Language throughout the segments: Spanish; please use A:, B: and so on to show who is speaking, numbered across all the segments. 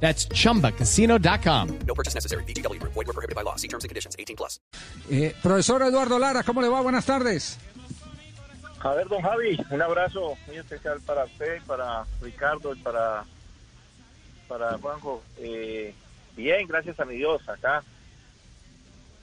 A: That's chumbacasino.com.
B: No purchase necessary. BGW. Void were prohibited by law. See terms and conditions. 18 plus.
C: Eh, profesor Eduardo Lara, ¿cómo le va? Buenas tardes.
D: A ver, don Javi, un abrazo muy especial para usted, para Ricardo y para, para Juanjo. Eh, bien, gracias a mi Dios, acá.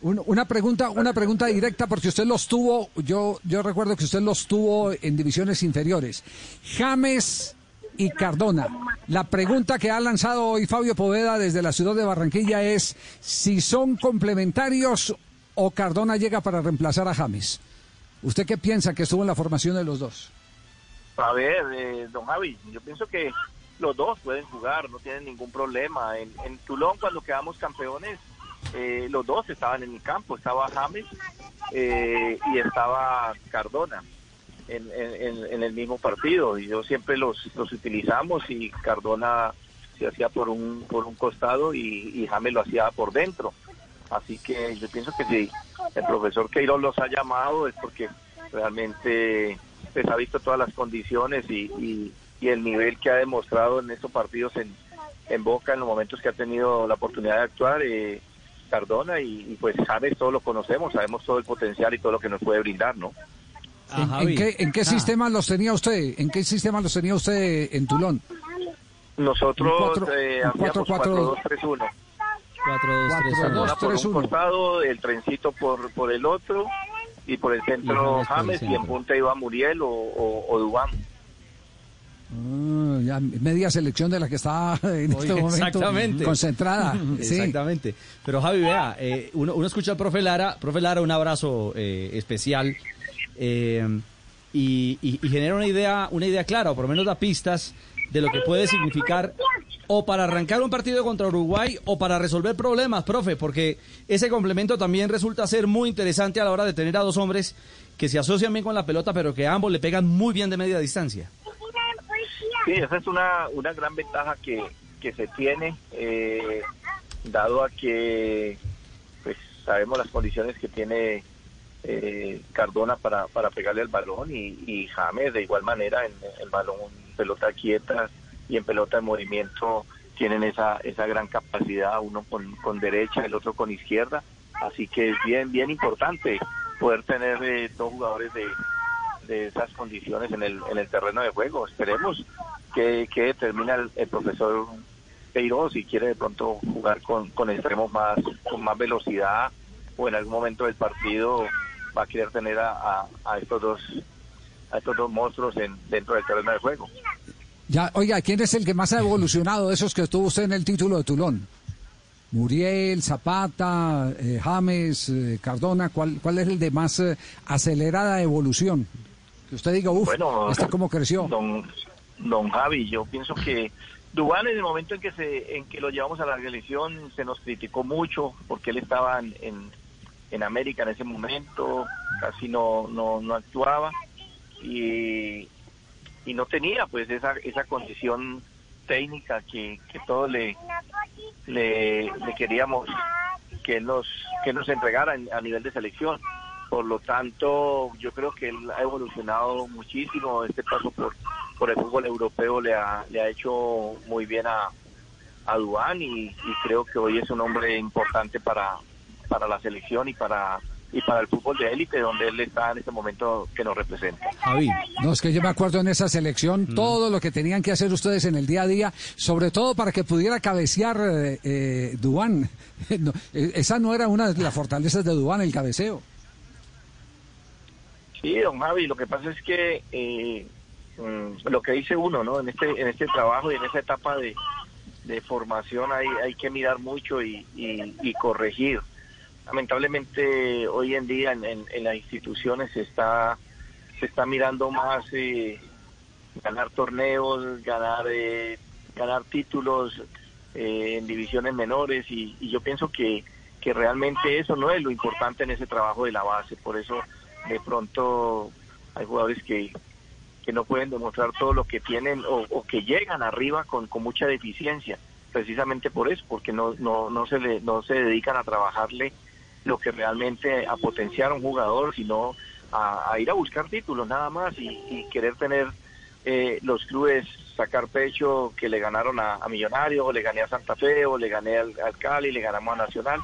C: Un- una pregunta, una pregunta directa, porque usted los tuvo, yo, yo recuerdo que usted los tuvo en divisiones inferiores. James y Cardona. La pregunta que ha lanzado hoy Fabio Poveda desde la ciudad de Barranquilla es si son complementarios o Cardona llega para reemplazar a James. ¿Usted qué piensa que estuvo en la formación de los dos?
D: A ver, eh, don Javi, yo pienso que los dos pueden jugar, no tienen ningún problema. En, en Tulón, cuando quedamos campeones, eh, los dos estaban en el campo. Estaba James eh, y estaba Cardona en, en- en- el mismo partido. Y yo siempre los, los utilizamos y Cardona se hacía por un, por un costado y, y James lo hacía por dentro. Así que yo pienso que si el profesor Queiroz los ha llamado es porque realmente pues, ha visto todas las condiciones y, y- y el nivel que ha demostrado en estos partidos en, en Boca, en los momentos que ha tenido la oportunidad de actuar, eh, Cardona y, y, pues James todos lo conocemos, sabemos todo el potencial y todo lo que nos puede brindar, ¿no?
C: ¿En, en qué, en qué
E: Ah.
C: sistema los tenía usted? ¿En qué sistema los tenía usted en Tulón?
D: Nosotros eh,
C: cuatro,
D: 4-2-3-1.
E: 4, 2, 3,
C: Cuatro,
E: 1.
C: dos,
D: Una por
C: tres,
D: un
C: uno.
D: costado, el trencito por, por el otro y por el centro
E: James el
D: James y en punta iba Muriel o, o, o Dubán.
C: Ah, ya media selección de la que está en este momento
E: exactamente.
C: concentrada. Sí.
E: Exactamente. Pero Javi, vea, eh, uno, uno escucha al profe Lara, profe Lara, un abrazo eh, especial eh, y, genera una idea, una idea clara, o por lo menos da pistas de lo que puede significar o para arrancar un partido contra Uruguay o para resolver problemas, profe, porque ese complemento también resulta ser muy interesante a la hora de tener a dos hombres que se asocian bien con la pelota, pero que ambos le pegan muy bien de media distancia.
D: Sí, esa es una, una gran ventaja que, que se tiene, eh, dado a que pues sabemos las condiciones que tiene eh, Cardona para, para pegarle el balón y, y James de igual manera en el balón pelota quieta y en pelota de movimiento tienen esa, esa gran capacidad, uno con, con derecha, el otro con izquierda, así que es bien, bien importante poder tener eh, dos jugadores de, de esas condiciones en el, en el terreno de juego. Esperemos que, que determina el, el profesor Queiroz si quiere de pronto jugar con, con extremos más, con más velocidad o en algún momento del partido va a querer tener a, a, a estos dos a estos dos monstruos en, dentro del terreno de juego.
C: Ya, oiga, ¿quién es el que más ha evolucionado de esos que estuvo usted en el título de Tulón? Muriel, Zapata, eh, James, eh, Cardona, ¿cuál, ¿cuál es el de más eh, acelerada evolución? Que usted diga, uff,
D: Bueno,
C: ¿este cómo creció?
D: Don, don Javi, yo pienso que Dubán en el momento en que se en que lo llevamos a la selección se nos criticó mucho porque él estaba en, en, en América en ese momento, casi no, no, no actuaba y, y no tenía pues esa, esa condición técnica que, que todos le, le, queríamos que nos, que nos entregara en- a nivel de selección. Por lo tanto, yo creo que él ha evolucionado muchísimo. Este paso por, por el fútbol europeo le ha, le ha hecho muy bien a, a Dubán y creo que hoy es un hombre importante para, para la selección y para, y para el fútbol de élite, donde él está en este momento que nos representa.
E: Javi.
C: No, es que yo me acuerdo en esa selección todo lo que tenían que hacer ustedes en el día a día, sobre todo para que pudiera cabecear eh, eh, Dubán. No, eh, esa no era una de las fortalezas de Dubán, el cabeceo.
D: Sí, don Javi, lo que pasa es que eh, mm, lo que dice uno, ¿no? En este, en este trabajo y en esa etapa de, de formación hay, hay que mirar mucho y, y- y corregir. Lamentablemente hoy en día en, en- las instituciones se está, se está mirando más eh, ganar torneos, ganar, eh, ganar títulos eh, en divisiones menores y, y yo pienso que, que realmente eso no es lo importante en ese trabajo de la base. Por eso de pronto hay jugadores que, que no pueden demostrar todo lo que tienen o, o que llegan arriba con, con mucha deficiencia, precisamente por eso, porque no, no, no, se le, no se dedican a trabajarle lo que realmente a potenciar a un jugador, sino a, a ir a buscar títulos nada más y, y querer tener eh, los clubes sacar pecho que le ganaron a, Millonarios, o le gané a Santa Fe, o le gané al, al Cali, le ganamos a Nacional,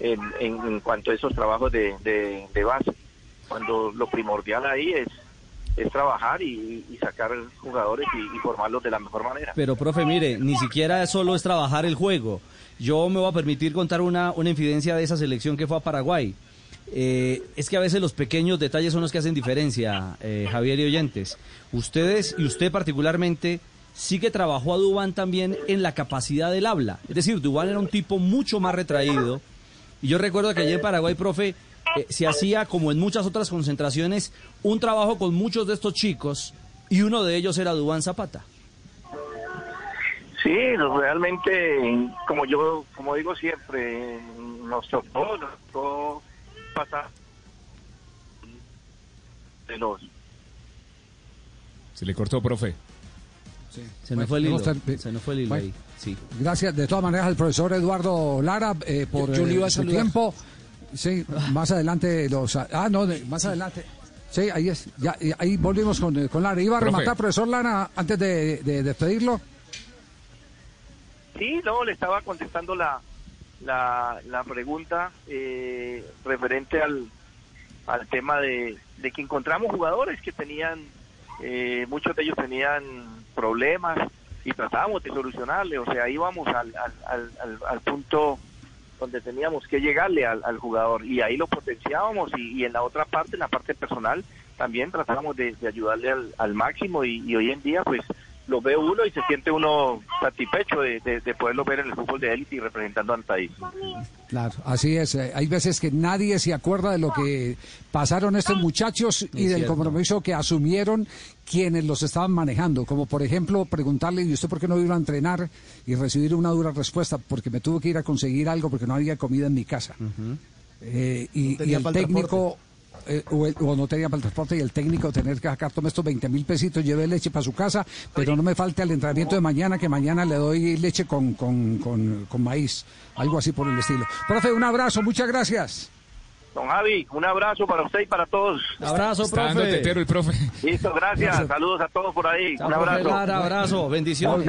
D: en, en, en cuanto a esos trabajos de, de base. Cuando lo primordial ahí es es trabajar y, sacar jugadores y, formarlos de la mejor manera.
E: Pero, profe, mire, ni siquiera solo es trabajar el juego. Yo me voy a permitir contar una, una infidencia de esa selección que fue a Paraguay. Eh, es que a veces los pequeños detalles son los que hacen diferencia, eh, Javier y oyentes. Ustedes, y usted particularmente, sí que trabajó a Dubán también en la capacidad del habla. Es decir, Dubán era un tipo mucho más retraído. Y yo recuerdo que allí en Paraguay, profe, eh, se hacía, como en muchas otras concentraciones, un trabajo con muchos de estos chicos y uno de ellos era Dubán Zapata.
D: Sí, realmente, como yo, como digo siempre, nos tocó, nos tocó pasar de los...
F: Se le cortó, profe.
E: Sí. Se me fue el hilo. Se nos fue el hilo
C: bueno,
E: ahí. Sí.
C: Gracias de todas maneras al profesor Eduardo Lara eh, por
G: yo, yo le iba a
C: su
G: saludar.
C: tiempo. Sí, más adelante los... Ah, no, de- más adelante. Sí, ahí es. Ya, ahí volvimos con, con Lara. ¿Iba a
F: Profe.
C: rematar, profesor Lara, antes de, de despedirlo?
D: Sí, no, le estaba contestando la, la, la pregunta eh, referente al, al tema de, de que encontramos jugadores que tenían, eh, muchos de ellos tenían problemas y tratábamos de solucionarle, o sea, íbamos al, al, al, al punto donde teníamos que llegarle al, jugador y ahí lo potenciábamos y, en la otra parte, en la parte personal, también tratábamos de, de ayudarle al, al máximo y, y hoy en día pues lo ve uno y se siente uno satisfecho de, de, de poderlo ver en el fútbol de élite y representando al país.
C: Claro, así es. Eh, Hay veces que nadie se acuerda de lo que pasaron estos muchachos y del compromiso que asumieron quienes los estaban manejando. Como por ejemplo preguntarle, ¿y usted por qué no iba a entrenar? Y recibir una dura respuesta, porque me tuve que ir a conseguir algo porque no había comida en mi casa. Eh, y,
G: No tenía
C: y el
G: para el
C: técnico... eh, o, el- o no tenía para el transporte y el técnico tener que sacar, tome estos 20 mil pesitos, lleve leche para su casa, pero no me falte al entrenamiento de mañana, que mañana le doy leche con, con, con, con maíz, algo así por el estilo. Profe, un abrazo, muchas gracias.
D: Don Javi, un abrazo para usted y para todos.
E: Abrazo,
F: Está dando
E: profe.
F: tetero el profe.
D: Listo, gracias. Saludos a todos por ahí.
E: Chao,
D: Un abrazo.
E: Lara, abrazo. Bendiciones.